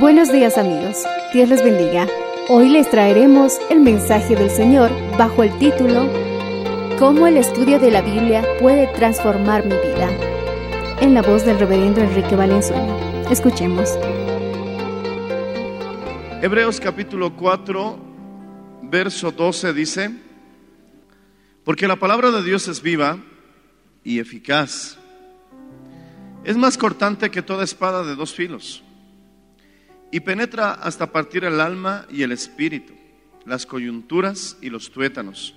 Buenos días amigos, Dios les bendiga. Hoy les traeremos el mensaje del Señor bajo el título ¿Cómo el estudio de la Biblia puede transformar mi vida? En la voz del reverendo Enrique Valenzuela. Escuchemos. Hebreos capítulo 4, verso 12 dice, porque la palabra de Dios es viva y eficaz. Es más cortante que toda espada de dos filos y penetra hasta partir el alma y el espíritu, las coyunturas y los tuétanos,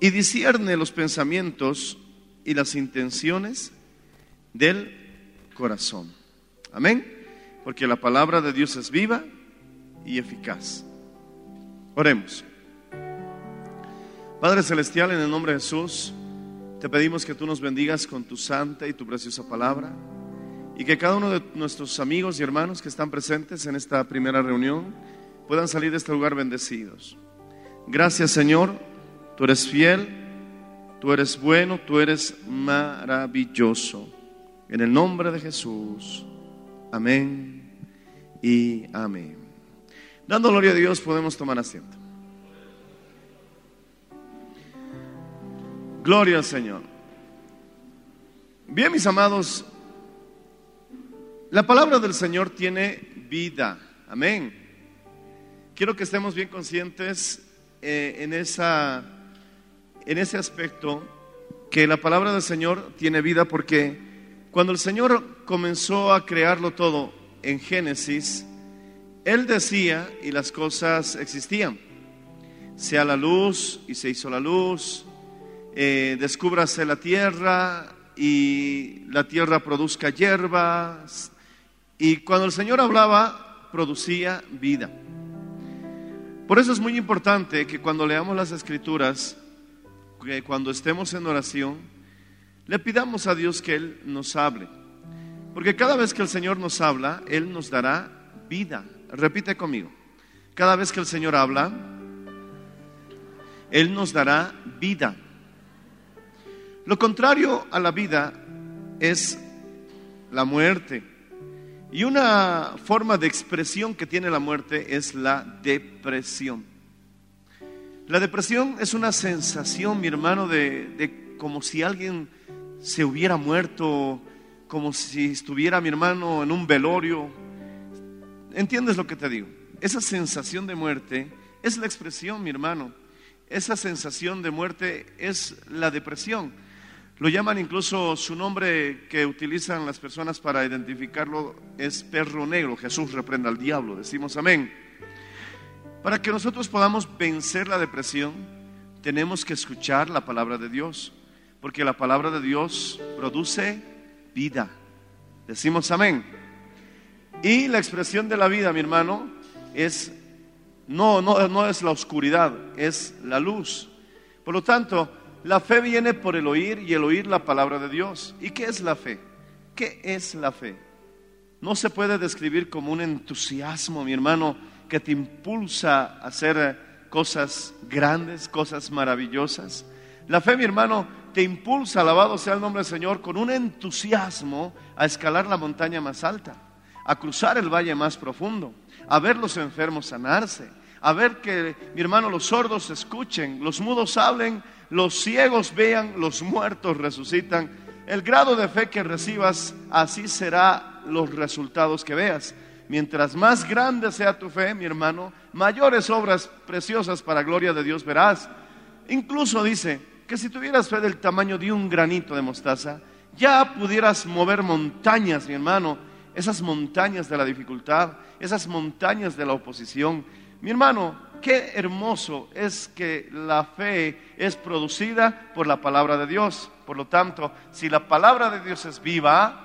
y discierne los pensamientos y las intenciones del corazón. Amén. Porque la palabra de Dios es viva y eficaz. Oremos. Padre Celestial, en el nombre de Jesús, te pedimos que tú nos bendigas con tu santa y tu preciosa palabra y que cada uno de nuestros amigos y hermanos que están presentes en esta primera reunión puedan salir de este lugar bendecidos. Gracias Señor, tú eres fiel, tú eres bueno, tú eres maravilloso. En el nombre de Jesús. Amén y amén. Dando gloria a Dios podemos tomar asiento. Gloria al Señor. Bien, mis amados, la palabra del Señor tiene vida. Amén. Quiero que estemos bien conscientes eh, en, esa, en ese aspecto que la palabra del Señor tiene vida porque cuando el Señor comenzó a crearlo todo en Génesis, Él decía y las cosas existían. Sea la luz y se hizo la luz, eh, descúbrase la tierra y la tierra produzca hierbas. Y cuando el Señor hablaba, producía vida. Por eso es muy importante que cuando leamos las escrituras, que cuando estemos en oración, le pidamos a Dios que Él nos hable. Porque cada vez que el Señor nos habla, Él nos dará vida. Repite conmigo. Cada vez que el Señor habla, Él nos dará vida. Lo contrario a la vida es la muerte. Y una forma de expresión que tiene la muerte es la depresión. La depresión es una sensación, mi hermano, de, como si alguien se hubiera muerto, como si estuviera mi hermano en un velorio. ¿Entiendes lo que te digo? Esa sensación de muerte es la expresión, mi hermano. Esa sensación de muerte es la depresión. Lo llaman incluso su nombre que utilizan las personas para identificarlo es perro negro. Jesús reprenda al diablo. Decimos amén. Para que nosotros podamos vencer la depresión, tenemos que escuchar la palabra de Dios, porque la palabra de Dios produce vida. Decimos amén. Y la expresión de la vida, mi hermano, es no, no, no es la oscuridad, es la luz. Por lo tanto, la fe viene por el oír y el oír la palabra de Dios. ¿Y qué es la fe? ¿Qué es la fe? No se puede describir como un entusiasmo, mi hermano, que te impulsa a hacer cosas grandes, cosas maravillosas. La fe, mi hermano, te impulsa, alabado sea el nombre del Señor, con un entusiasmo a escalar la montaña más alta, a cruzar el valle más profundo, a ver los enfermos sanarse, a ver que, mi hermano, los sordos escuchen, los mudos hablen, los ciegos vean, los muertos resucitan. El grado de fe que recibas, así será los resultados que veas. Mientras más grande sea tu fe, mi hermano, mayores obras preciosas para gloria de Dios verás. Incluso dice que si tuvieras fe del tamaño de un granito de mostaza, ya pudieras mover montañas, mi hermano, esas montañas de la dificultad, esas montañas de la oposición. Mi hermano, qué hermoso es que la fe es producida por la palabra de Dios. Por lo tanto, si la palabra de Dios es viva,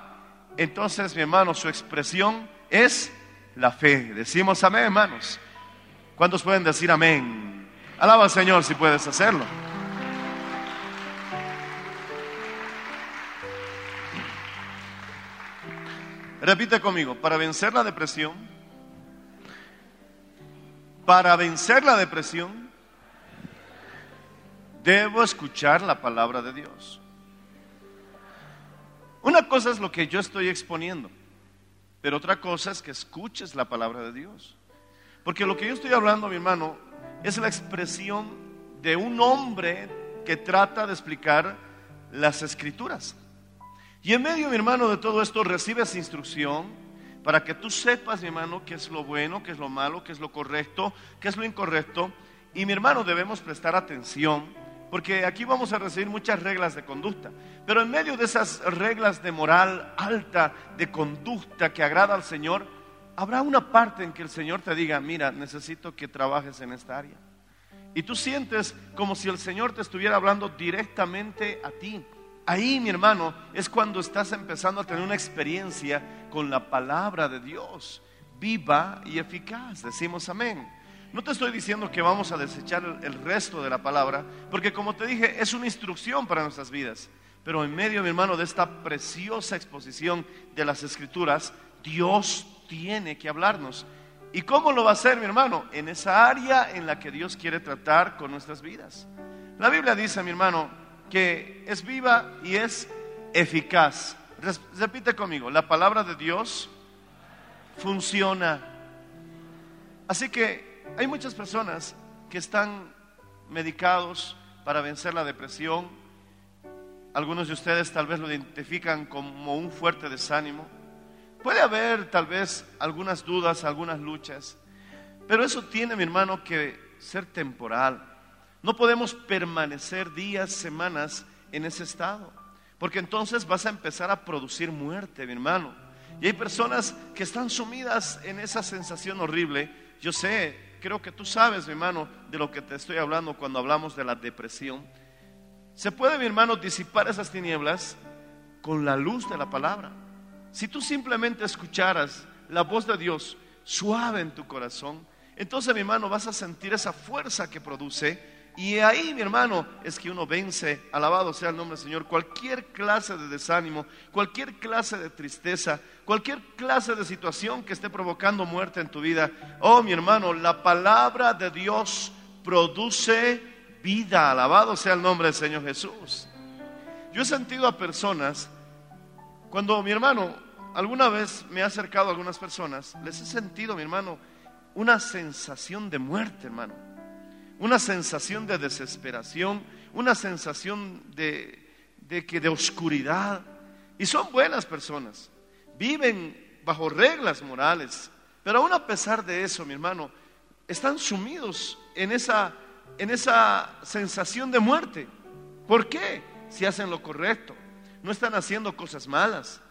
entonces, mi hermano, su expresión es la fe. Decimos amén, hermanos. ¿Cuántos pueden decir amén? Alaba al Señor si puedes hacerlo. Repite conmigo, para vencer la depresión, para vencer la depresión, debo escuchar la palabra de Dios. Una cosa es lo que yo estoy exponiendo, pero otra cosa es que escuches la palabra de Dios. Porque lo que yo estoy hablando, mi hermano, es la expresión de un hombre que trata de explicar las escrituras. Y en medio, mi hermano, de todo esto recibes instrucción para que tú sepas, mi hermano, qué es lo bueno, qué es lo malo, qué es lo correcto, qué es lo incorrecto. Y mi hermano, debemos prestar atención porque aquí vamos a recibir muchas reglas de conducta. Pero en medio de esas reglas de moral alta, de conducta que agrada al Señor, habrá una parte en que el Señor te diga, mira, necesito que trabajes en esta área. Y tú sientes como si el Señor te estuviera hablando directamente a ti. Ahí, mi hermano, es cuando estás empezando a tener una experiencia con la palabra de Dios, viva y eficaz. Decimos amén. No te estoy diciendo que vamos a desechar el, resto de la palabra, porque como te dije, es una instrucción para nuestras vidas. Pero en medio, mi hermano, de esta preciosa exposición de las escrituras, Dios tiene que hablarnos. ¿Y cómo lo va a hacer, mi hermano? En esa área en la que Dios quiere tratar con nuestras vidas. La Biblia dice, mi hermano, que es viva y es eficaz. Repite conmigo, la palabra de Dios funciona. Así que hay muchas personas que están medicados para vencer la depresión. Algunos de ustedes tal vez lo identifican como un fuerte desánimo. Puede haber tal vez algunas dudas, algunas luchas, pero eso tiene, mi hermano, que ser temporal. No podemos permanecer días, semanas en ese estado, porque entonces vas a empezar a producir muerte, mi hermano. Y hay personas que están sumidas en esa sensación horrible. Yo sé, creo que tú sabes, mi hermano, de lo que te estoy hablando cuando hablamos de la depresión. Se puede, mi hermano, disipar esas tinieblas con la luz de la palabra. Si tú simplemente escucharas la voz de Dios suave en tu corazón, entonces, mi hermano, vas a sentir esa fuerza que produce y ahí, mi hermano, es que uno vence, alabado sea el nombre del Señor, cualquier clase de desánimo, cualquier clase de tristeza, cualquier clase de situación que esté provocando muerte en tu vida. Oh, mi hermano, la palabra de Dios produce vida, alabado sea el nombre del Señor Jesús. Yo he sentido a personas, cuando mi hermano, alguna vez me ha acercado a algunas personas, les he sentido, mi hermano, una sensación de muerte, hermano una sensación de desesperación, una sensación de, que de oscuridad. Y son buenas personas, viven bajo reglas morales, pero aún a pesar de eso, mi hermano, están sumidos en esa, en esa sensación de muerte. ¿Por qué? Si hacen lo correcto, no están haciendo cosas malas.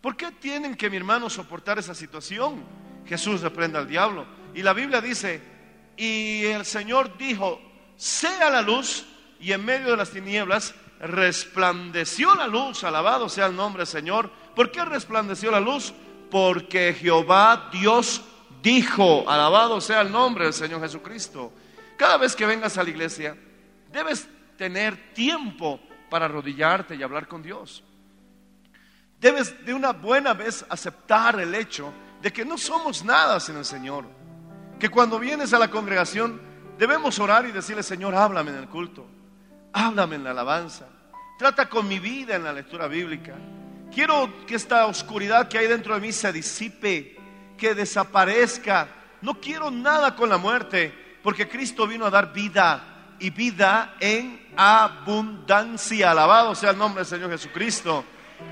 ¿Por qué tienen que, mi hermano, soportar esa situación? Jesús reprenda al diablo. Y la Biblia dice, y el Señor dijo, sea la luz, y en medio de las tinieblas resplandeció la luz, alabado sea el nombre del Señor. ¿Por qué resplandeció la luz? Porque Jehová Dios dijo, alabado sea el nombre del Señor Jesucristo. Cada vez que vengas a la iglesia, debes tener tiempo para arrodillarte y hablar con Dios. Debes de una buena vez aceptar el hecho de que no somos nada sin el Señor que cuando vienes a la congregación Debemos orar y decirle, Señor, háblame en el culto, háblame en la alabanza, trata con mi vida en la lectura bíblica. Quiero que esta oscuridad que hay dentro de mí se disipe, que desaparezca. No quiero nada con la muerte, porque Cristo vino a dar vida y vida en abundancia. Alabado sea el nombre del Señor Jesucristo.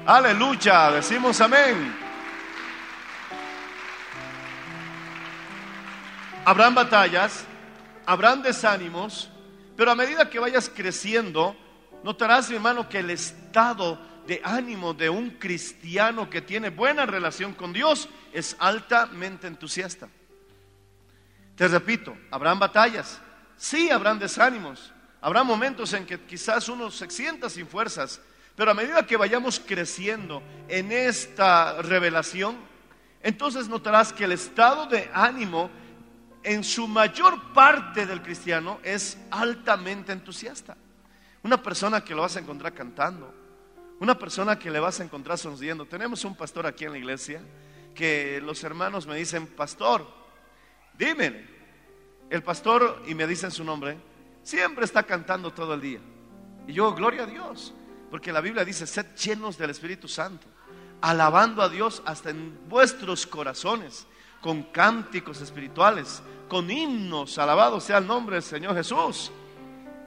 Aleluya, decimos amén. Habrán batallas, habrán desánimos, pero a medida que vayas creciendo, notarás, hermano, que el estado de ánimo de un cristiano que tiene buena relación con Dios es altamente entusiasta. Te repito, habrán batallas, sí habrán desánimos, habrá momentos en que quizás uno se sienta sin fuerzas, pero a medida que vayamos creciendo en esta revelación, entonces notarás que el estado de ánimo en su mayor parte del cristiano es altamente entusiasta. Una persona que lo vas a encontrar cantando, una persona que le vas a encontrar sonriendo. Tenemos un pastor aquí en la iglesia que los hermanos me dicen, pastor, dime, el pastor, y me dicen su nombre, siempre está cantando todo el día. Y yo, gloria a Dios, porque la Biblia dice, sed llenos del Espíritu Santo, alabando a Dios hasta en vuestros corazones, con cánticos espirituales, con himnos, alabado sea el nombre del Señor Jesús.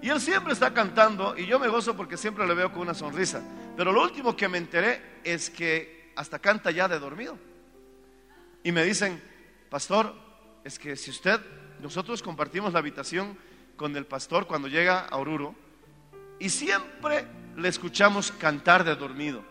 Y él siempre está cantando y yo me gozo porque siempre le veo con una sonrisa. Pero lo último que me enteré es que hasta canta ya de dormido. Y me dicen, pastor, es que si usted, nosotros compartimos la habitación con el pastor cuando llega a Oruro y siempre le escuchamos cantar de dormido.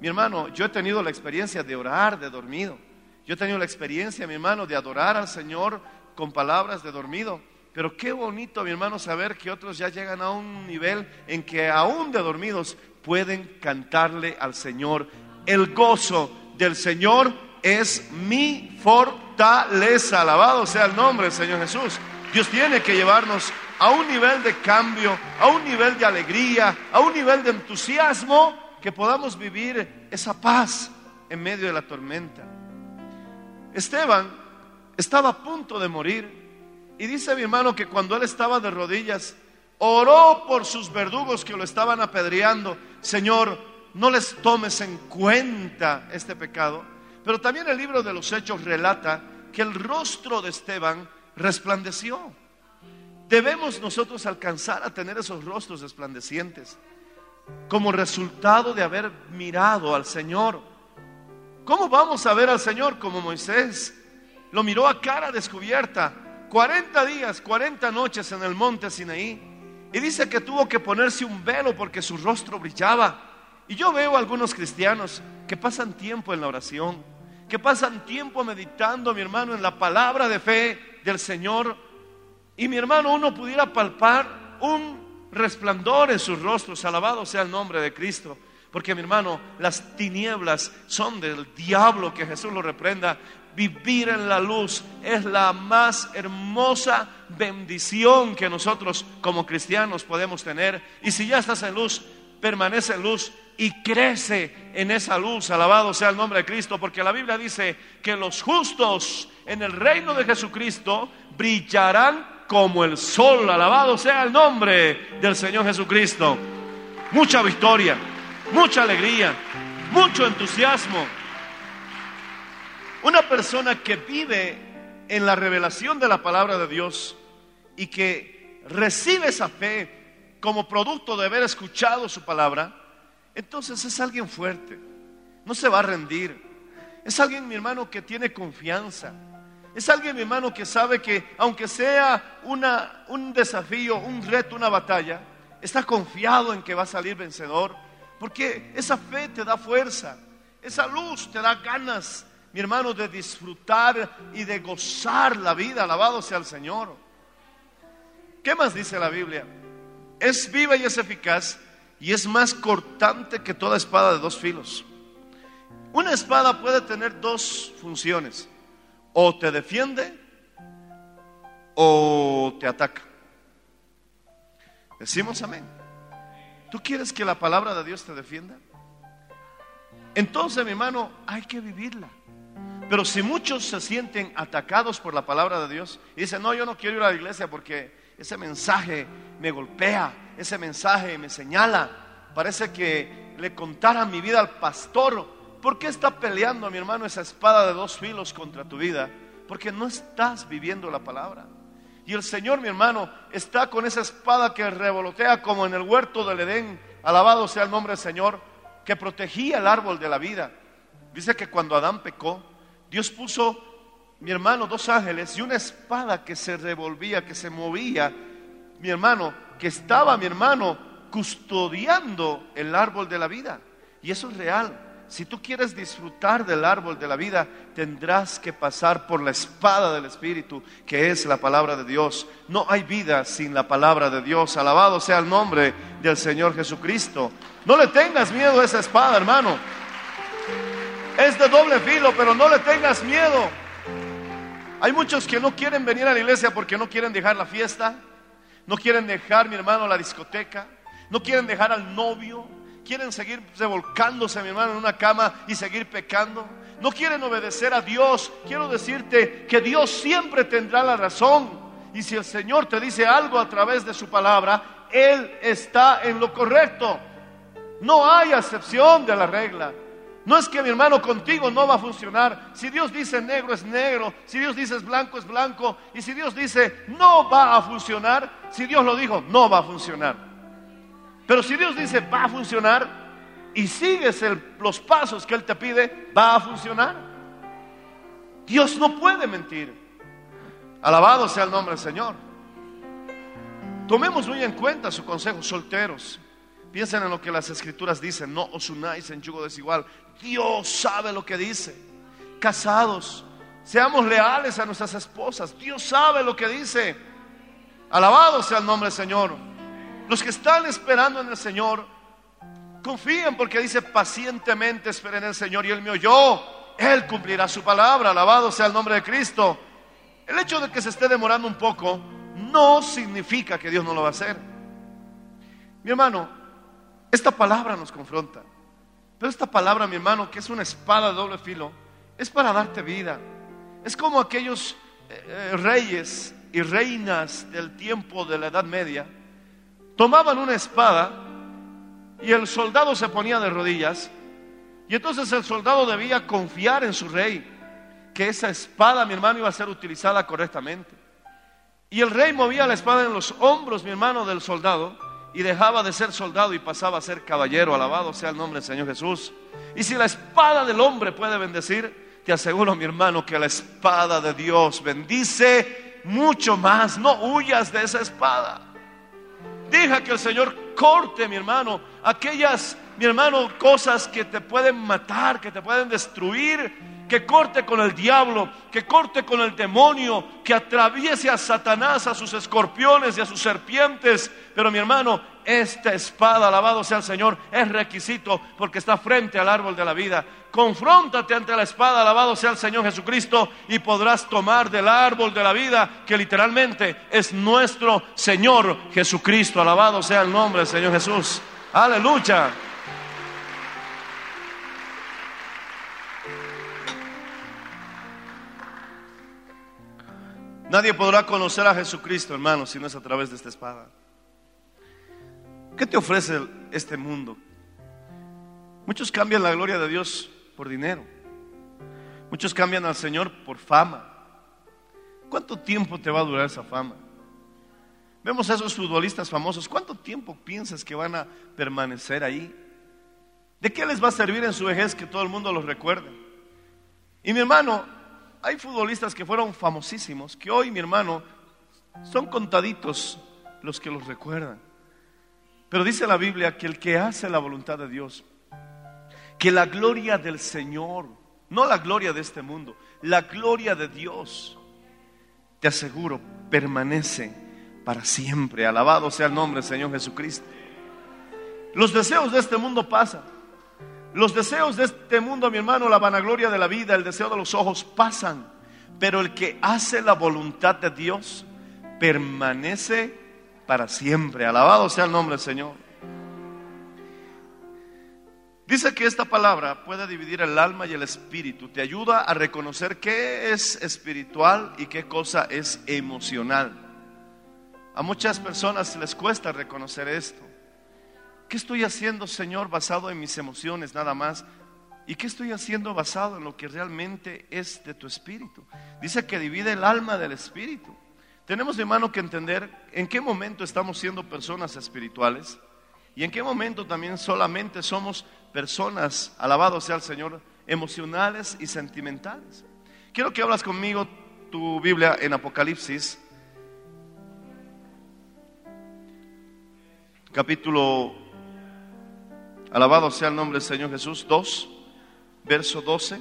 Mi hermano, yo he tenido la experiencia de orar de dormido. Yo he tenido la experiencia, mi hermano, de adorar al Señor con palabras de dormido. Pero qué bonito, mi hermano, saber que otros ya llegan a un nivel en que aún de dormidos pueden cantarle al Señor. El gozo del Señor es mi fortaleza. Alabado sea el nombre del Señor Jesús. Dios tiene que llevarnos a un nivel de cambio, a un nivel de alegría, a un nivel de entusiasmo, que podamos vivir esa paz en medio de la tormenta. Esteban estaba a punto de morir y dice mi hermano que cuando él estaba de rodillas, oró por sus verdugos que lo estaban apedreando. Señor, no les tomes en cuenta este pecado. Pero también el libro de los Hechos relata que el rostro de Esteban resplandeció. Debemos nosotros alcanzar a tener esos rostros resplandecientes como resultado de haber mirado al Señor. ¿Cómo vamos a ver al Señor como Moisés? Lo miró a cara descubierta, 40 días, 40 noches en el monte Sinaí. Y dice que tuvo que ponerse un velo porque su rostro brillaba. Y yo veo a algunos cristianos que pasan tiempo en la oración, que pasan tiempo meditando, mi hermano, en la palabra de fe del Señor. Y mi hermano, uno pudiera palpar un resplandor en sus rostros, alabado sea el nombre de Cristo. Porque mi hermano, las tinieblas son del diablo, que Jesús lo reprenda. Vivir en la luz es la más hermosa bendición que nosotros como cristianos podemos tener. Y si ya estás en luz, permanece en luz y crece en esa luz. Alabado sea el nombre de Cristo, porque la Biblia dice que los justos en el reino de Jesucristo brillarán como el sol. Alabado sea el nombre del Señor Jesucristo. Mucha victoria, mucha alegría, mucho entusiasmo. Una persona que vive en la revelación de la palabra de Dios y que recibe esa fe como producto de haber escuchado su palabra, entonces es alguien fuerte, no se va a rendir. Es alguien, mi hermano, que tiene confianza. Es alguien, mi hermano, que sabe que aunque sea una, un desafío, un reto, una batalla, está confiado en que va a salir vencedor. Porque esa fe te da fuerza, esa luz te da ganas, mi hermano, de disfrutar y de gozar la vida. Alabado sea el Señor. ¿Qué más dice la Biblia? Es viva y es eficaz y es más cortante que toda espada de dos filos. Una espada puede tener dos funciones. O te defiende o te ataca. Decimos amén. ¿Tú quieres que la palabra de Dios te defienda? Entonces, mi hermano, hay que vivirla. Pero si muchos se sienten atacados por la palabra de Dios y dicen, no, yo no quiero ir a la iglesia porque ese mensaje me golpea, ese mensaje me señala, parece que le contara mi vida al pastor. ¿Por qué está peleando, mi hermano, esa espada de dos filos contra tu vida? Porque no estás viviendo la palabra. Y el Señor, mi hermano, está con esa espada que revolotea como en el huerto del Edén. Alabado sea el nombre del Señor, que protegía el árbol de la vida. Dice que cuando Adán pecó, Dios puso, mi hermano, dos ángeles y una espada que se revolvía, que se movía, mi hermano, que estaba, mi hermano, custodiando el árbol de la vida. Y eso es real. Si tú quieres disfrutar del árbol de la vida, tendrás que pasar por la espada del Espíritu, que es la palabra de Dios. No hay vida sin la palabra de Dios. Alabado sea el nombre del Señor Jesucristo. No le tengas miedo a esa espada, hermano. Es de doble filo, pero no le tengas miedo. Hay muchos que no quieren venir a la iglesia porque no quieren dejar la fiesta, no quieren dejar, mi hermano, la discoteca, no quieren dejar al novio, quieren seguir revolcándose, mi hermano, en una cama y seguir pecando. No quieren obedecer a Dios. Quiero decirte que Dios siempre tendrá la razón. Y si el Señor te dice algo a través de su palabra, Él está en lo correcto. No hay excepción de la regla. No es que mi hermano contigo no va a funcionar. Si Dios dice negro es negro, si Dios dice blanco es blanco, y si Dios dice no va a funcionar, si Dios lo dijo, no va a funcionar. Pero si Dios dice va a funcionar y sigues los pasos que Él te pide, va a funcionar. Dios no puede mentir. Alabado sea el nombre del Señor. Tomemos muy en cuenta su consejo, solteros. Piensen en lo que las escrituras dicen, no os unáis en yugo desigual. Dios sabe lo que dice. Casados, seamos leales a nuestras esposas. Dios sabe lo que dice. Alabado sea el nombre del Señor. Los que están esperando en el Señor, confíen porque dice pacientemente esperen en el Señor y Él me oyó. Él cumplirá su palabra. Alabado sea el nombre de Cristo. El hecho de que se esté demorando un poco no significa que Dios no lo va a hacer. Mi hermano, esta palabra nos confronta. Pero esta palabra, mi hermano, que es una espada de doble filo, es para darte vida. Es como aquellos eh, eh, reyes y reinas del tiempo de la Edad Media. Tomaban una espada y el soldado se ponía de rodillas. Y entonces el soldado debía confiar en su rey, que esa espada, mi hermano, iba a ser utilizada correctamente. Y el rey movía la espada en los hombros, mi hermano, del soldado y dejaba de ser soldado y pasaba a ser caballero. Alabado sea el nombre del Señor Jesús. Y si la espada del hombre puede bendecir, te aseguro, mi hermano, que la espada de Dios bendice mucho más. No huyas de esa espada. Deja que el Señor corte, mi hermano, aquellas, mi hermano, cosas que te pueden matar, que te pueden destruir. Que corte con el diablo, que corte con el demonio, que atraviese a Satanás, a sus escorpiones y a sus serpientes. Pero mi hermano, esta espada, alabado sea el Señor, es requisito porque está frente al árbol de la vida. Confróntate ante la espada, alabado sea el Señor Jesucristo, y podrás tomar del árbol de la vida, que literalmente es nuestro Señor Jesucristo. Alabado sea el nombre del Señor Jesús. Aleluya. Nadie podrá conocer a Jesucristo, hermano, si no es a través de esta espada. ¿Qué te ofrece este mundo? Muchos cambian la gloria de Dios por dinero. Muchos cambian al Señor por fama. ¿Cuánto tiempo te va a durar esa fama? Vemos a esos futbolistas famosos. ¿Cuánto tiempo piensas que van a permanecer ahí? ¿De qué les va a servir en su vejez que todo el mundo los recuerde? Y mi hermano, hay futbolistas que fueron famosísimos, que hoy, mi hermano, son contaditos los que los recuerdan. Pero dice la Biblia que el que hace la voluntad de Dios, que la gloria del Señor, no la gloria de este mundo, la gloria de Dios, te aseguro, permanece para siempre. Alabado sea el nombre del Señor Jesucristo. Los deseos de este mundo pasan. Los deseos de este mundo, mi hermano, la vanagloria de la vida, el deseo de los ojos pasan. Pero el que hace la voluntad de Dios permanece para siempre. Alabado sea el nombre del Señor. Dice que esta palabra puede dividir el alma y el espíritu. Te ayuda a reconocer qué es espiritual y qué cosa es emocional. A muchas personas les cuesta reconocer esto. ¿Qué estoy haciendo, Señor, basado en mis emociones nada más? ¿Y qué estoy haciendo basado en lo que realmente es de tu espíritu? Dice que divide el alma del espíritu. Tenemos, hermano, que entender en qué momento estamos siendo personas espirituales y en qué momento también solamente somos personas, alabado sea el Señor, emocionales y sentimentales. Quiero que hablas conmigo tu Biblia en Apocalipsis, capítulo, alabado sea el nombre del Señor Jesús, 2, verso 12.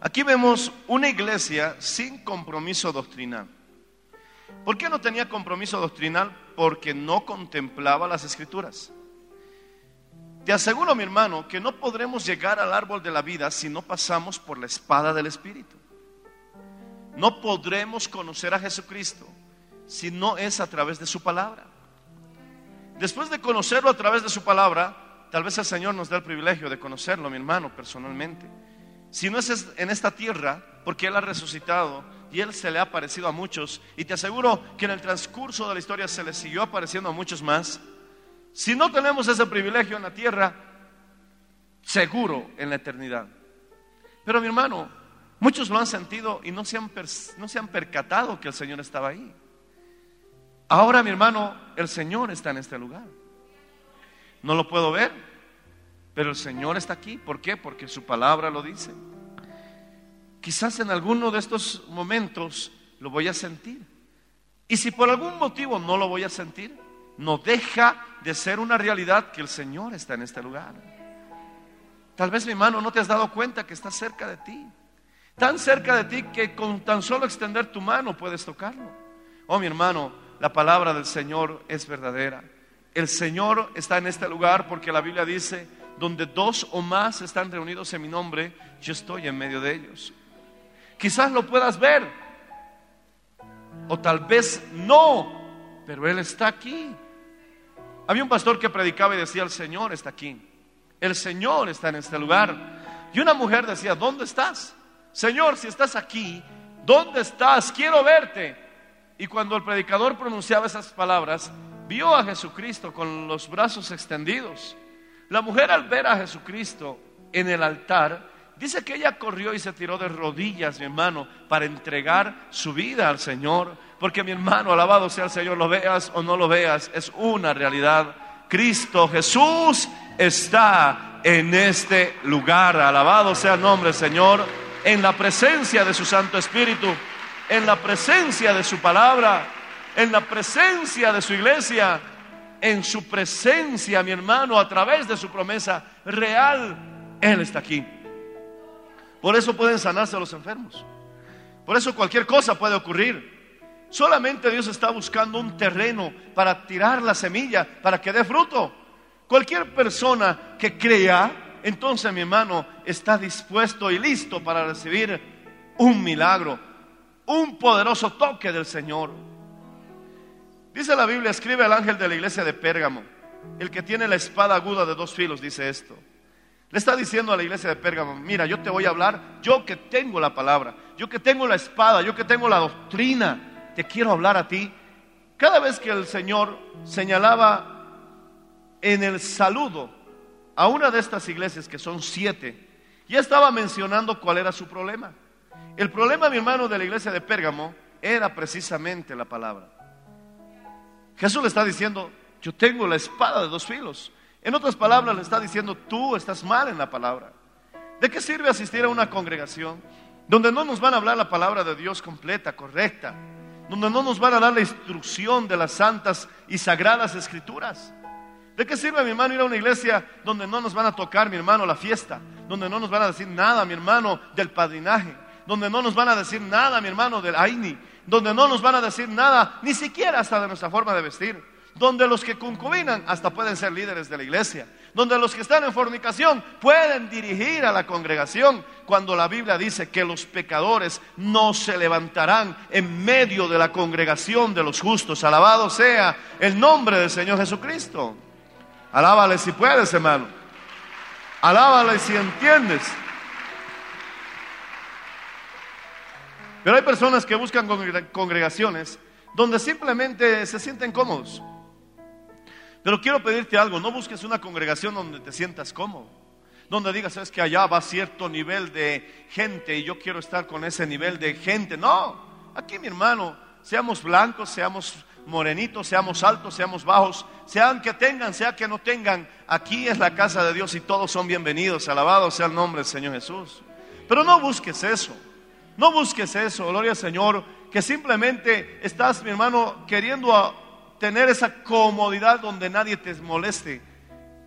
Aquí vemos una iglesia sin compromiso doctrinal. ¿Por qué no tenía compromiso doctrinal? Porque no contemplaba las escrituras. Te aseguro, mi hermano, que no podremos llegar al árbol de la vida si no pasamos por la espada del Espíritu. No podremos conocer a Jesucristo si no es a través de su palabra. Después de conocerlo a través de su palabra, tal vez el Señor nos dé el privilegio de conocerlo, mi hermano, personalmente. Si no es en esta tierra, porque Él ha resucitado y Él se le ha aparecido a muchos, y te aseguro que en el transcurso de la historia se le siguió apareciendo a muchos más, si no tenemos ese privilegio en la tierra, seguro en la eternidad. Pero mi hermano, muchos lo han sentido y no se han, no se han percatado que el Señor estaba ahí. Ahora, mi hermano, el Señor está en este lugar. No lo puedo ver, pero el Señor está aquí. ¿Por qué? Porque su palabra lo dice. Quizás en alguno de estos momentos lo voy a sentir. Y si por algún motivo no lo voy a sentir, no deja de ser una realidad que el Señor está en este lugar. Tal vez, mi hermano, no te has dado cuenta que está cerca de ti. Tan cerca de ti que con tan solo extender tu mano puedes tocarlo. Oh, mi hermano, la palabra del Señor es verdadera. El Señor está en este lugar porque la Biblia dice, donde dos o más están reunidos en mi nombre, yo estoy en medio de ellos. Quizás lo puedas ver, o tal vez no, pero Él está aquí. Había un pastor que predicaba y decía, el Señor está aquí, el Señor está en este lugar. Y una mujer decía, ¿dónde estás? Señor, si estás aquí, ¿dónde estás? Quiero verte. Y cuando el predicador pronunciaba esas palabras, vio a Jesucristo con los brazos extendidos. La mujer al ver a Jesucristo en el altar, dice que ella corrió y se tiró de rodillas, mi hermano, para entregar su vida al Señor. Porque mi hermano, alabado sea el Señor, lo veas o no lo veas, es una realidad. Cristo Jesús está en este lugar. Alabado sea el nombre del Señor, en la presencia de su Santo Espíritu, en la presencia de su palabra, en la presencia de su iglesia, en su presencia, mi hermano, a través de su promesa real. Él está aquí. Por eso pueden sanarse los enfermos. Por eso cualquier cosa puede ocurrir. Solamente Dios está buscando un terreno para tirar la semilla, para que dé fruto. Cualquier persona que crea, entonces mi hermano está dispuesto y listo para recibir un milagro, un poderoso toque del Señor. Dice la Biblia, escribe al ángel de la iglesia de Pérgamo, el que tiene la espada aguda de dos filos, dice esto. Le está diciendo a la iglesia de Pérgamo, mira, yo te voy a hablar, yo que tengo la palabra, yo que tengo la espada, yo que tengo la doctrina, te quiero hablar a ti. Cada vez que el Señor señalaba en el saludo a una de estas iglesias, que son siete, ya estaba mencionando cuál era su problema. El problema, mi hermano, de la iglesia de Pérgamo era precisamente la palabra. Jesús le está diciendo, yo tengo la espada de dos filos. En otras palabras, le está diciendo, tú estás mal en la palabra. ¿De qué sirve asistir a una congregación donde no nos van a hablar la palabra de Dios completa, correcta? Donde no nos van a dar la instrucción de las santas y sagradas escrituras. ¿De qué sirve, mi hermano, ir a una iglesia donde no nos van a tocar, mi hermano, la fiesta? Donde no nos van a decir nada, mi hermano, del padrinaje. Donde no nos van a decir nada, mi hermano, del Aini. Donde no nos van a decir nada, ni siquiera hasta de nuestra forma de vestir donde los que concubinan hasta pueden ser líderes de la iglesia, donde los que están en fornicación pueden dirigir a la congregación, cuando la Biblia dice que los pecadores no se levantarán en medio de la congregación de los justos. Alabado sea el nombre del Señor Jesucristo. Alábale si puedes, hermano. Alábale si entiendes. Pero hay personas que buscan congregaciones donde simplemente se sienten cómodos. Pero quiero pedirte algo, no busques una congregación donde te sientas cómodo, donde digas, es que allá va cierto nivel de gente y yo quiero estar con ese nivel de gente. No, aquí mi hermano, seamos blancos, seamos morenitos, seamos altos, seamos bajos, sean que tengan, sea que no tengan, aquí es la casa de Dios y todos son bienvenidos, alabado sea el nombre del Señor Jesús. Pero no busques eso, no busques eso, gloria al Señor, que simplemente estás, mi hermano, queriendo tener esa comodidad donde nadie te moleste.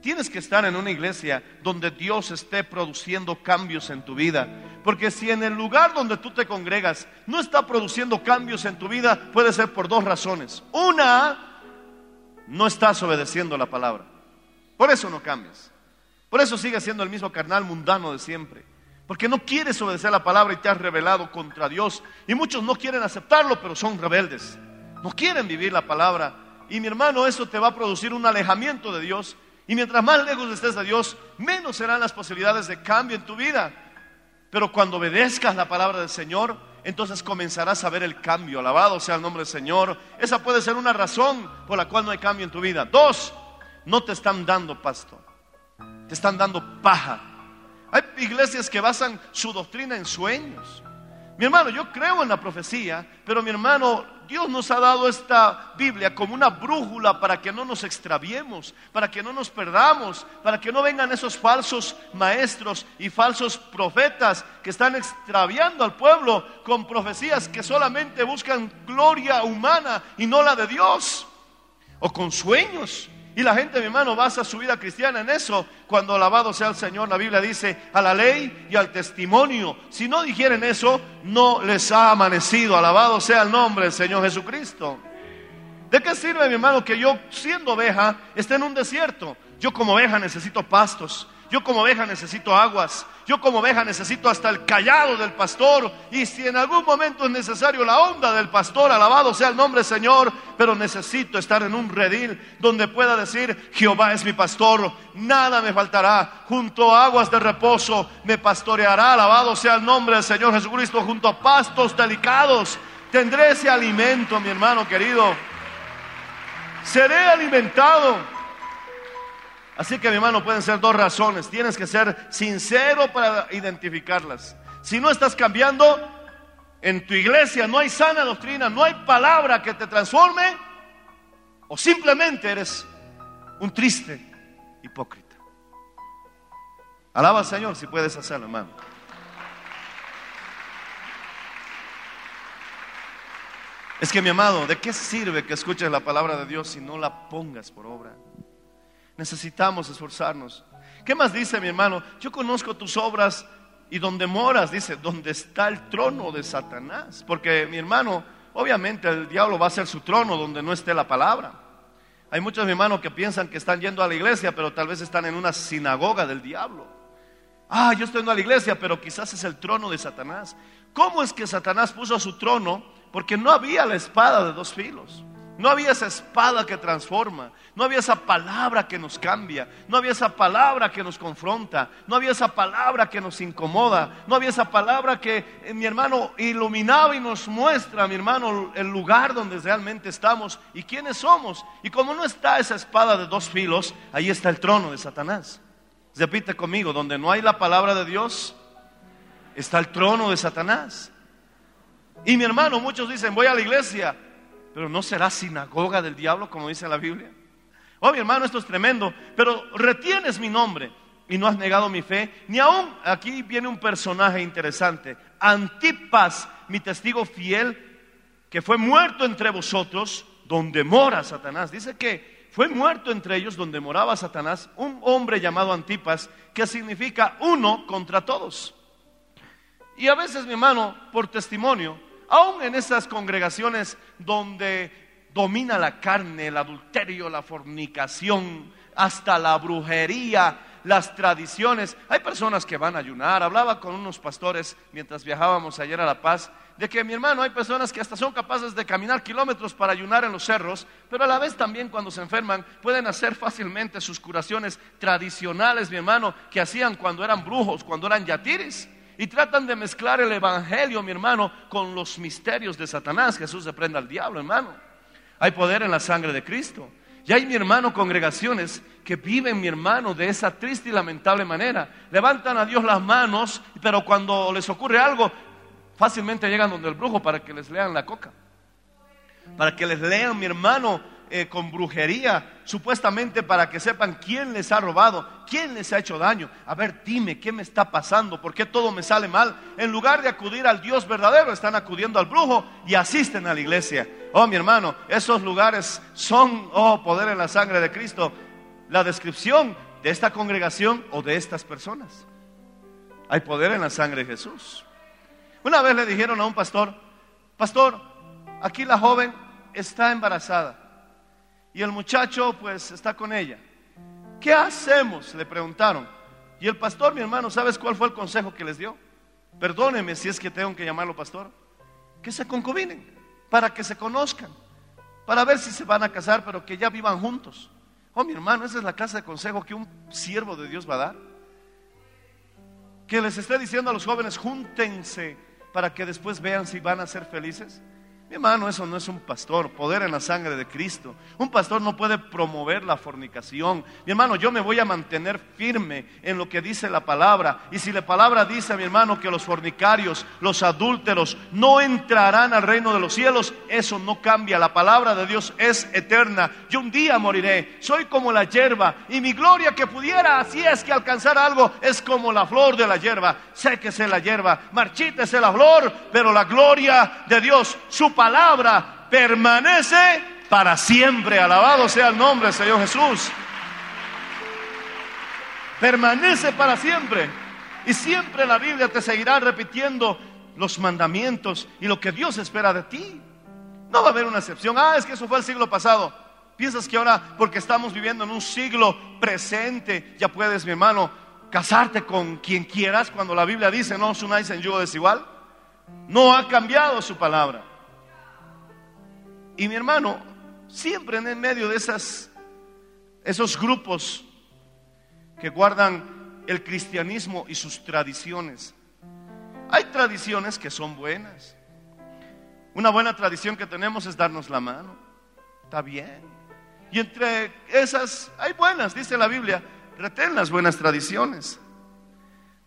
Tienes que estar en una iglesia donde Dios esté produciendo cambios en tu vida. Porque si en el lugar donde tú te congregas no está produciendo cambios en tu vida, puede ser por dos razones. Una, no estás obedeciendo la palabra. Por eso no cambias. Por eso sigues siendo el mismo carnal mundano de siempre. Porque no quieres obedecer la palabra y te has rebelado contra Dios. Y muchos no quieren aceptarlo, pero son rebeldes. No quieren vivir la palabra y mi hermano, eso te va a producir un alejamiento de Dios. Y mientras más lejos estés de Dios, menos serán las posibilidades de cambio en tu vida. Pero cuando obedezcas la palabra del Señor, entonces comenzarás a ver el cambio. Alabado sea el nombre del Señor. Esa puede ser una razón por la cual no hay cambio en tu vida. Dos, no te están dando pasto. Te están dando paja. Hay iglesias que basan su doctrina en sueños. Mi hermano, yo creo en la profecía, pero mi hermano, Dios nos ha dado esta Biblia como una brújula para que no nos extraviemos, para que no nos perdamos, para que no vengan esos falsos maestros y falsos profetas que están extraviando al pueblo con profecías que solamente buscan gloria humana y no la de Dios, o con sueños y la gente, mi hermano, basa su vida cristiana en eso. Cuando alabado sea el Señor, la Biblia dice a la ley y al testimonio. Si no dijeren eso, no les ha amanecido. Alabado sea el nombre del Señor Jesucristo. ¿De qué sirve, mi hermano, que yo, siendo oveja, esté en un desierto? Yo como oveja necesito pastos. Yo como oveja necesito aguas. Yo como oveja necesito hasta el callado del pastor. Y si en algún momento es necesario la onda del pastor, alabado sea el nombre Señor, pero necesito estar en un redil donde pueda decir, Jehová es mi pastor, nada me faltará. Junto a aguas de reposo me pastoreará, alabado sea el nombre del Señor Jesucristo, junto a pastos delicados. Tendré ese alimento, mi hermano querido. Seré alimentado. Así que mi hermano pueden ser dos razones. Tienes que ser sincero para identificarlas. Si no estás cambiando, en tu iglesia no hay sana doctrina, no hay palabra que te transforme, o simplemente eres un triste hipócrita. Alaba al Señor si puedes hacerlo, hermano. Es que mi amado, ¿de qué sirve que escuches la palabra de Dios si no la pongas por obra? Necesitamos esforzarnos. ¿Qué más dice mi hermano? Yo conozco tus obras y donde moras, dice, donde está el trono de Satanás. Porque mi hermano, obviamente el diablo va a ser su trono donde no esté la palabra. Hay muchos mi hermano que piensan que están yendo a la iglesia, pero tal vez están en una sinagoga del diablo. Ah, yo estoy en la iglesia, pero quizás es el trono de Satanás. ¿Cómo es que Satanás puso su trono? Porque no había la espada de dos filos. No había esa espada que transforma, no había esa palabra que nos cambia, no había esa palabra que nos confronta, no había esa palabra que nos incomoda, no había esa palabra que eh, mi hermano iluminaba y nos muestra, mi hermano, el lugar donde realmente estamos y quiénes somos. Y como no está esa espada de dos filos, ahí está el trono de Satanás. Repite conmigo, donde no hay la palabra de Dios, está el trono de Satanás. Y mi hermano, muchos dicen, voy a la iglesia, pero no será sinagoga del diablo, como dice la Biblia. Oh, mi hermano, esto es tremendo, pero retienes mi nombre y no has negado mi fe, ni aún, aquí viene un personaje interesante, Antipas, mi testigo fiel, que fue muerto entre vosotros, donde mora Satanás. Dice que fue muerto entre ellos donde moraba Satanás, un hombre llamado Antipas, que significa uno contra todos. Y a veces, mi hermano, por testimonio, aún en esas congregaciones donde domina la carne, el adulterio, la fornicación, hasta la brujería, las tradiciones. Hay personas que van a ayunar. Hablaba con unos pastores mientras viajábamos ayer a La Paz de que mi hermano hay personas que hasta son capaces de caminar kilómetros para ayunar en los cerros, pero a la vez también cuando se enferman pueden hacer fácilmente sus curaciones tradicionales, mi hermano, que hacían cuando eran brujos, cuando eran yatiris. Y tratan de mezclar el evangelio, mi hermano, con los misterios de Satanás. Jesús se prende al diablo, hermano. Hay poder en la sangre de Cristo. Y hay, mi hermano, congregaciones que viven, mi hermano, de esa triste y lamentable manera. Levantan a Dios las manos, pero cuando les ocurre algo, fácilmente llegan donde el brujo para que les lean la coca. Para que les lean, mi hermano, eh, con brujería, supuestamente para que sepan quién les ha robado, quién les ha hecho daño. A ver, dime, ¿qué me está pasando? ¿Por qué todo me sale mal? En lugar de acudir al Dios verdadero, están acudiendo al brujo y asisten a la iglesia. Oh, mi hermano, esos lugares son, oh, poder en la sangre de Cristo. La descripción de esta congregación o de estas personas. Hay poder en la sangre de Jesús. Una vez le dijeron a un pastor, pastor, aquí la joven está embarazada y el muchacho pues está con ella. ¿Qué hacemos? Le preguntaron. Y el pastor, mi hermano, ¿sabes cuál fue el consejo que les dio? Perdóneme si es que tengo que llamarlo pastor. Que se concubinen, para que se conozcan, para ver si se van a casar, pero que ya vivan juntos. Oh, mi hermano, esa es la clase de consejo que un siervo de Dios va a dar. Que les esté diciendo a los jóvenes, júntense para que después vean si van a ser felices. Mi hermano, eso no es un pastor, poder en la sangre de Cristo. Un pastor no puede promover la fornicación. Mi hermano, yo me voy a mantener firme en lo que dice la palabra. Y si la palabra dice, mi hermano, que los fornicarios, los adúlteros, no entrarán al reino de los cielos, eso no cambia. La palabra de Dios es eterna. Yo un día moriré. Soy como la hierba. Y mi gloria que pudiera, así es que alcanzar algo, es como la flor de la hierba. Séquese la hierba, marchítese la flor, pero la gloria de Dios, su palabra permanece para siempre. Alabado sea el nombre del Señor Jesús. Permanece para siempre. Y siempre la Biblia te seguirá repitiendo los mandamientos y lo que Dios espera de ti. No va a haber una excepción. Ah, es que eso fue el siglo pasado. ¿Piensas que ahora, porque estamos viviendo en un siglo presente, ya puedes, mi hermano, casarte con quien quieras cuando la Biblia dice no unáis en yugo desigual? No ha cambiado su palabra. Y mi hermano, siempre en el medio de esas, esos grupos que guardan el cristianismo y sus tradiciones, hay tradiciones que son buenas. Una buena tradición que tenemos es darnos la mano. Está bien. Y entre esas hay buenas, dice la Biblia, retén las buenas tradiciones.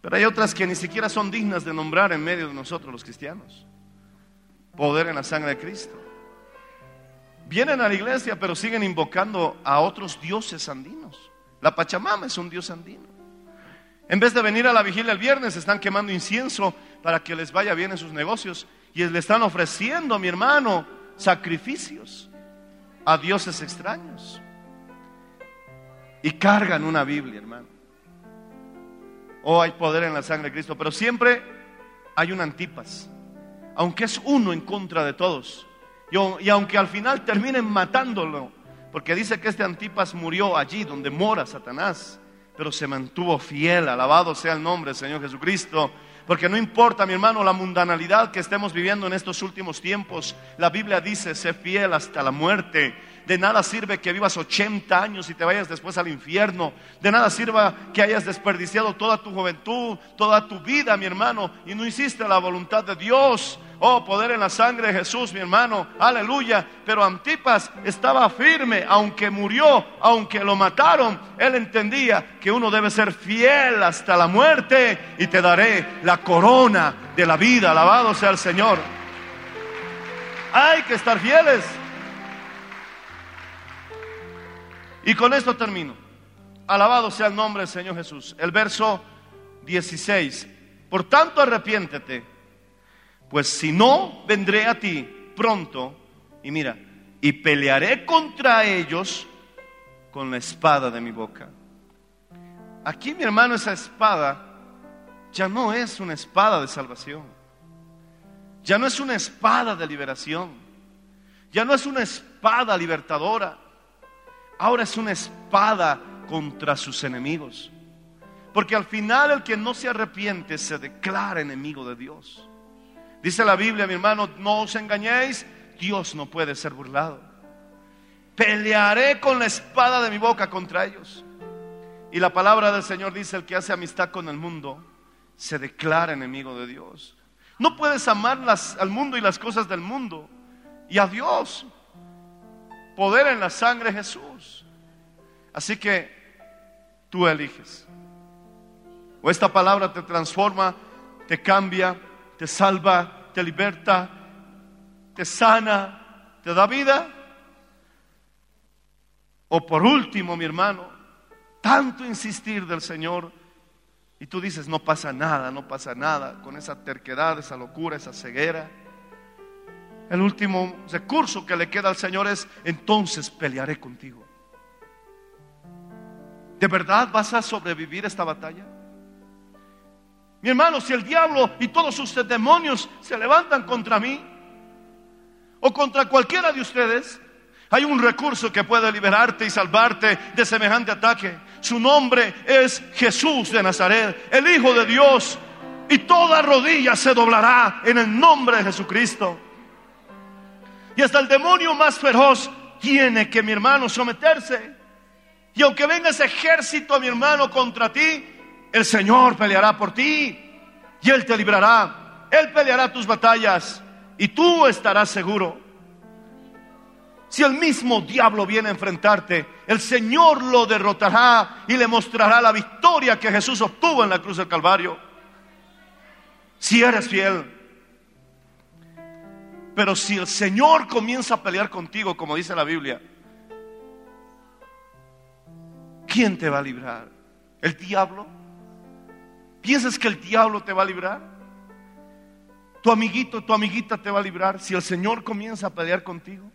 Pero hay otras que ni siquiera son dignas de nombrar en medio de nosotros los cristianos. Poder en la sangre de Cristo vienen a la iglesia, pero siguen invocando a otros dioses andinos. La Pachamama es un dios andino. En vez de venir a la vigilia el viernes, están quemando incienso para que les vaya bien en sus negocios y le están ofreciendo, mi hermano, sacrificios a dioses extraños. Y cargan una Biblia, hermano. Oh, hay poder en la sangre de Cristo, pero siempre hay un antipas. Aunque es uno en contra de todos, y, aunque al final terminen matándolo, porque dice que este Antipas murió allí donde mora Satanás, pero se mantuvo fiel, alabado sea el nombre del Señor Jesucristo. Porque no importa, mi hermano, la mundanalidad que estemos viviendo en estos últimos tiempos. La Biblia dice, sé fiel hasta la muerte. De nada sirve que vivas 80 años y te vayas después al infierno. De nada sirva que hayas desperdiciado toda tu juventud, toda tu vida, mi hermano, y no hiciste la voluntad de Dios. Oh, poder en la sangre de Jesús, mi hermano. Aleluya. Pero Antipas estaba firme, aunque murió, aunque lo mataron. Él entendía que uno debe ser fiel hasta la muerte y te daré la corona de la vida. Alabado sea el Señor. Hay que estar fieles. Y con esto termino. Alabado sea el nombre del Señor Jesús. El verso 16. Por tanto, arrepiéntete pues si no, vendré a ti pronto y mira, y pelearé contra ellos con la espada de mi boca. Aquí, mi hermano, esa espada ya no es una espada de salvación. Ya no es una espada de liberación. Ya no es una espada libertadora. Ahora es una espada contra sus enemigos. Porque al final el que no se arrepiente se declara enemigo de Dios. Dice la Biblia, mi hermano, no os engañéis, Dios no puede ser burlado. Pelearé con la espada de mi boca contra ellos. Y la palabra del Señor dice, el que hace amistad con el mundo se declara enemigo de Dios. No puedes amar al mundo y las cosas del mundo y a Dios. Poder en la sangre de Jesús. Así que tú eliges. O esta palabra te transforma, te cambia, te salva, te liberta, te sana, te da vida. O por último, mi hermano, tanto insistir del Señor y tú dices, no pasa nada, no pasa nada, con esa terquedad, esa locura, esa ceguera. El último recurso que le queda al Señor es, entonces pelearé contigo. ¿De verdad vas a sobrevivir esta batalla? Mi hermano, si el diablo y todos sus demonios se levantan contra mí o contra cualquiera de ustedes, hay un recurso que puede liberarte y salvarte de semejante ataque. Su nombre es Jesús de Nazaret, el Hijo de Dios. Y toda rodilla se doblará en el nombre de Jesucristo. Y hasta el demonio más feroz tiene que, mi hermano, someterse. Y aunque venga ese ejército, mi hermano, contra ti, el Señor peleará por ti. Y Él te librará. Él peleará tus batallas. Y tú estarás seguro. Si el mismo diablo viene a enfrentarte, el Señor lo derrotará y le mostrará la victoria que Jesús obtuvo en la cruz del Calvario. Si eres fiel. Pero si el Señor comienza a pelear contigo, como dice la Biblia, ¿quién te va a librar? ¿El diablo? ¿Piensas que el diablo te va a librar? ¿Tu amiguito, tu amiguita te va a librar si el Señor comienza a pelear contigo?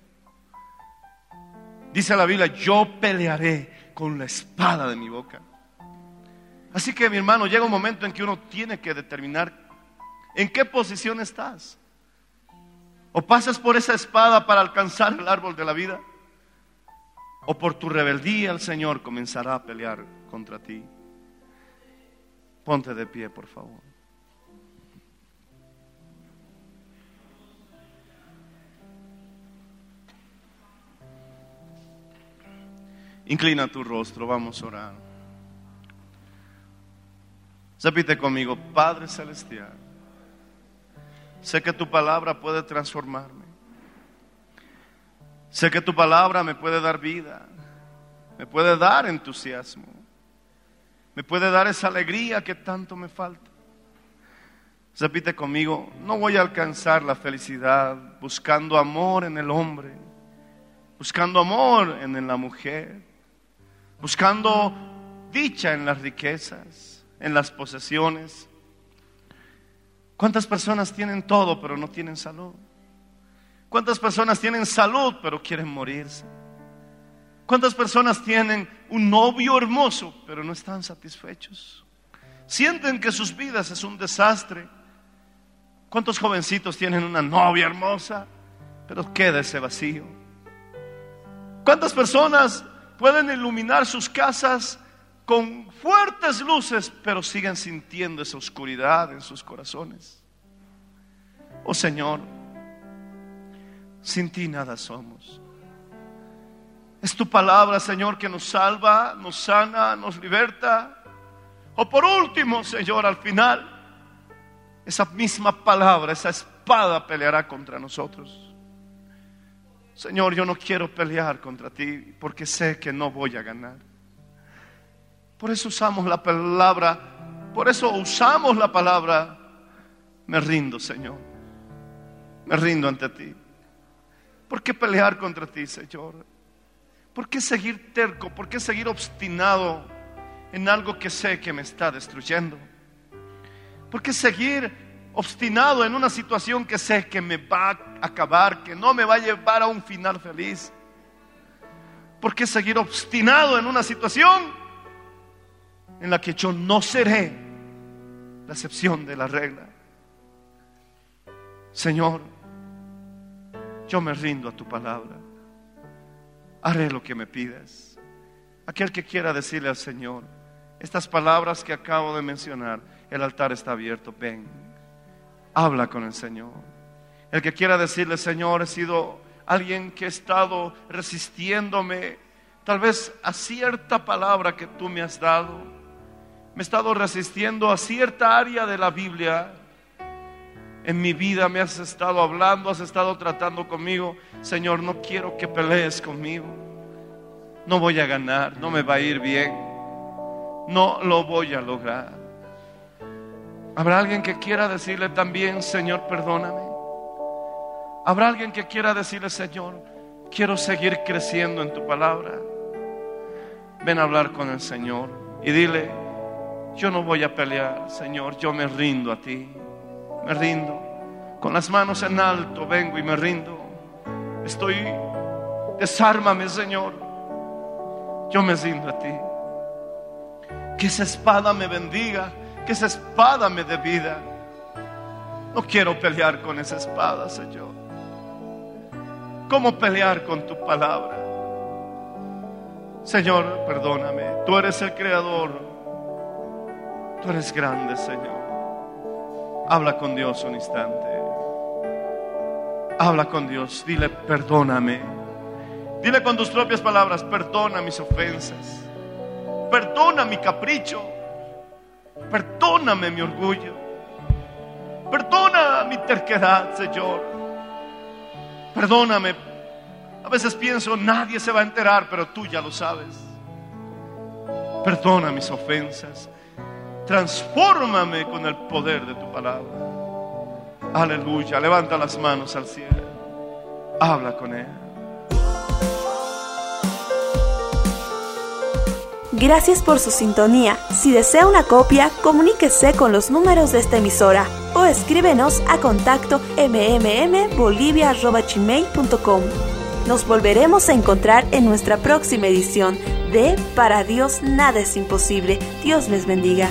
Dice la Biblia, yo pelearé con la espada de mi boca. Así que mi hermano, llega un momento en que uno tiene que determinar en qué posición estás. O pasas por esa espada para alcanzar el árbol de la vida, o por tu rebeldía el Señor comenzará a pelear contra ti. Ponte de pie, por favor. Inclina tu rostro, vamos a orar. Repite conmigo, Padre Celestial, sé que tu palabra puede transformarme. Sé que tu palabra me puede dar vida, me puede dar entusiasmo, me puede dar esa alegría que tanto me falta. Repite conmigo, no voy a alcanzar la felicidad buscando amor en el hombre, buscando amor en la mujer, buscando dicha en las riquezas, en las posesiones. ¿Cuántas personas tienen todo pero no tienen salud? ¿Cuántas personas tienen salud pero quieren morirse? ¿Cuántas personas tienen un novio hermoso pero no están satisfechos? Sienten que sus vidas es un desastre. ¿Cuántos jovencitos tienen una novia hermosa pero queda ese vacío? ¿Cuántas personas pueden iluminar sus casas con fuertes luces, pero siguen sintiendo esa oscuridad en sus corazones. Oh Señor, sin ti nada somos. Es tu palabra, Señor, que nos salva, nos sana, nos liberta. O por último, Señor, al final, esa misma palabra, esa espada peleará contra nosotros. Señor, yo no quiero pelear contra ti porque sé que no voy a ganar. Por eso usamos la palabra, por eso usamos la palabra, me rindo, Señor. Me rindo ante ti. ¿Por qué pelear contra ti, Señor? ¿Por qué seguir terco? ¿Por qué seguir obstinado en algo que sé que me está destruyendo? ¿Por qué seguir obstinado en una situación que sé que me va a acabar, que no me va a llevar a un final feliz? ¿Por qué seguir obstinado en una situación en la que yo no seré la excepción de la regla? Señor, yo me rindo a tu palabra. Haré lo que me pidas. Aquel que quiera decirle al Señor, estas palabras que acabo de mencionar, el altar está abierto, ven, habla con el Señor. El que quiera decirle, Señor, he sido alguien que he estado resistiéndome, tal vez a cierta palabra que tú me has dado. Me he estado resistiendo a cierta área de la Biblia. En mi vida me has estado hablando, has estado tratando conmigo. Señor, no quiero que pelees conmigo. No voy a ganar, no me va a ir bien. No lo voy a lograr. Habrá alguien que quiera decirle también, Señor, perdóname. Habrá alguien que quiera decirle, Señor, quiero seguir creciendo en tu palabra. Ven a hablar con el Señor y dile, yo no voy a pelear, Señor, yo me rindo a ti. Me rindo. Con las manos en alto vengo y me rindo. Estoy, desármame, Señor. Yo me rindo a ti. Que esa espada me bendiga, que esa espada me dé vida. No quiero pelear con esa espada, Señor. ¿Cómo pelear con tu palabra? Señor, perdóname. Tú eres el creador. Tú eres grande, Señor. Habla con Dios un instante. Habla con Dios. Dile, perdóname. Dile con tus propias palabras, perdona mis ofensas. Perdona mi capricho. Perdóname mi orgullo. Perdona mi terquedad, Señor. Perdóname. A veces pienso, nadie se va a enterar, pero tú ya lo sabes. Perdona mis ofensas. Transfórmame con el poder de tu palabra. Aleluya. Levanta las manos al cielo. Habla con Él. Gracias por su sintonía. Si desea una copia, comuníquese con los números de esta emisora o escríbenos a contacto mmmbolivia.gmail.com. Nos volveremos a encontrar en nuestra próxima edición Para Dios nada es imposible. Dios les bendiga.